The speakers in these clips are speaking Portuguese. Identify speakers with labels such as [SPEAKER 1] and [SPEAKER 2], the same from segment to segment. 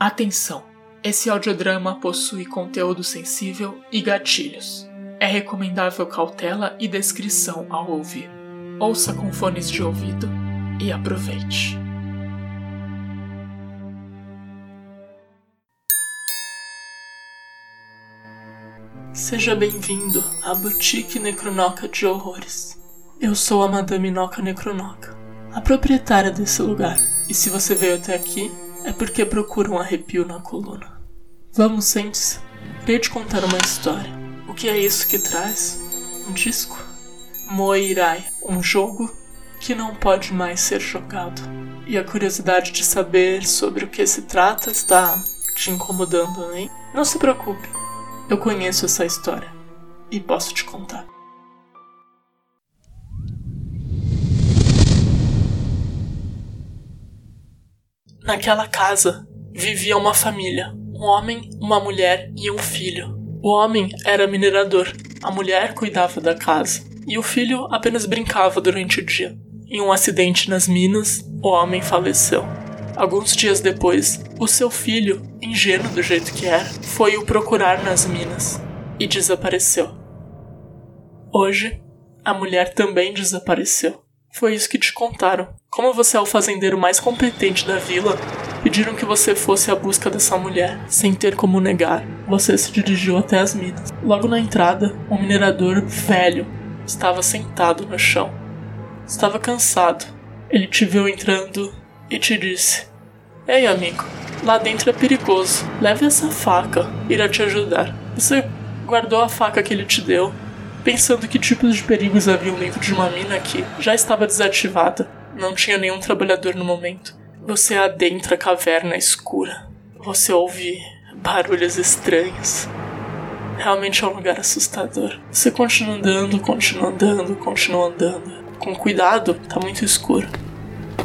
[SPEAKER 1] Atenção! Esse audiodrama possui conteúdo sensível e gatilhos. É recomendável cautela e descrição ao ouvir. Ouça com fones de ouvido e aproveite. Seja bem-vindo à Boutique Necronoca de Horrores. Eu sou a Madame Noca Necronoca, a proprietária desse lugar. E se você veio até aqui, é porque procura um arrepio na coluna. Vamos, sente-se. Queria te contar uma história. O que é isso que traz? Um disco? Moirai, um jogo que não pode mais ser jogado. E a curiosidade de saber sobre o que se trata está te incomodando, hein? Não se preocupe, eu conheço essa história e posso te contar. Naquela casa vivia uma família: um homem, uma mulher e um filho. O homem era minerador, a mulher cuidava da casa e o filho apenas brincava durante o dia. Em um acidente nas minas, o homem faleceu. Alguns dias depois, o seu filho, ingênuo do jeito que era, foi o procurar nas minas e desapareceu. Hoje, a mulher também desapareceu. Foi isso que te contaram. Como você é o fazendeiro mais competente da vila, pediram que você fosse à busca dessa mulher, sem ter como negar. Você se dirigiu até as minas. Logo na entrada, um minerador velho estava sentado no chão. Estava cansado. Ele te viu entrando e te disse: Ei, amigo, lá dentro é perigoso. Leve essa faca, irá te ajudar. Você guardou a faca que ele te deu pensando que tipos de perigos haviam dentro de uma mina que já estava desativada. Não tinha nenhum trabalhador no momento. Você adentra a caverna escura. Você ouve barulhos estranhos. Realmente é um lugar assustador. Você continua andando, continua andando, continua andando. Com cuidado, tá muito escuro.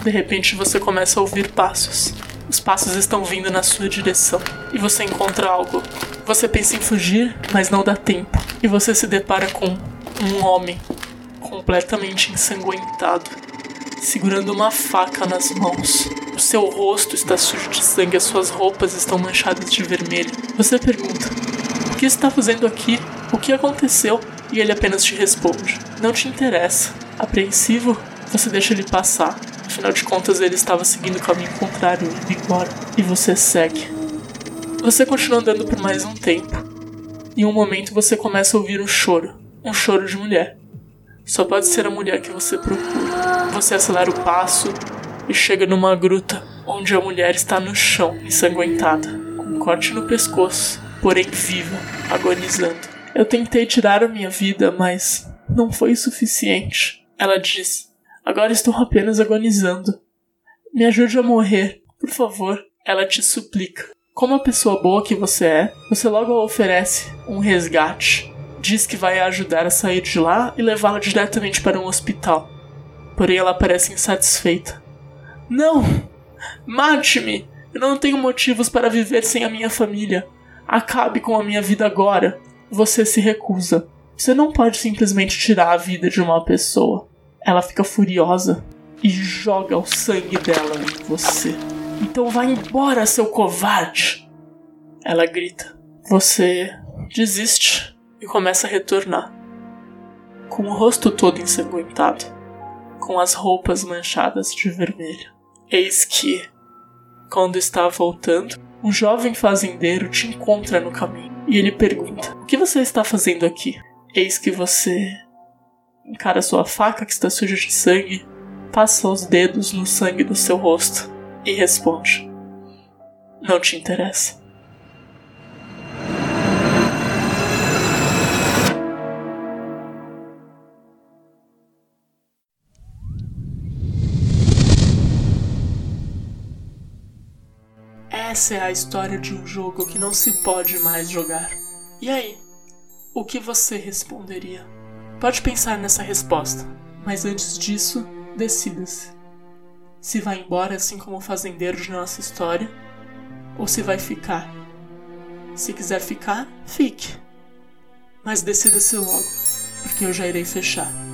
[SPEAKER 1] De repente você começa a ouvir passos. Os passos estão vindo na sua direção e você encontra algo. Você pensa em fugir, mas não dá tempo. E você se depara com um homem completamente ensanguentado, segurando uma faca nas mãos. O seu rosto está sujo de sangue, as suas roupas estão manchadas de vermelho. Você pergunta: O que está fazendo aqui? O que aconteceu? E ele apenas te responde: Não te interessa. Apreensivo, você deixa ele passar Afinal de contas, ele estava seguindo o caminho contrário, indo embora. E você segue. Você continua andando por mais um tempo. Em um momento você começa a ouvir um choro. Um choro de mulher. Só pode ser a mulher que você procura. Você acelera o passo e chega numa gruta onde a mulher está no chão, ensanguentada, com um corte no pescoço, porém viva, agonizando. Eu tentei tirar a minha vida, mas não foi suficiente. Ela diz: Agora estou apenas agonizando. Me ajude a morrer, por favor. Ela te suplica. Como a pessoa boa que você é, você logo oferece um resgate. Diz que vai ajudar a sair de lá e levá-la diretamente para um hospital. Porém, ela parece insatisfeita. Não! Mate-me! Eu não tenho motivos para viver sem a minha família. Acabe com a minha vida agora. Você se recusa. Você não pode simplesmente tirar a vida de uma pessoa. Ela fica furiosa e joga o sangue dela em você. Então vai embora, seu covarde! Ela grita. Você desiste e começa a retornar. Com o rosto todo ensanguentado, com as roupas manchadas de vermelho. Eis que, quando está voltando, um jovem fazendeiro te encontra no caminho e ele pergunta: O que você está fazendo aqui? Eis que você encara sua faca que está suja de sangue, passa os dedos no sangue do seu rosto e responde: Não te interessa. Essa é a história de um jogo que não se pode mais jogar. E aí? O que você responderia? Pode pensar nessa resposta, mas antes disso, decida-se. Se vai embora assim como o fazendeiro de nossa história, ou se vai ficar. Se quiser ficar, fique. Mas decida-se logo, porque eu já irei fechar.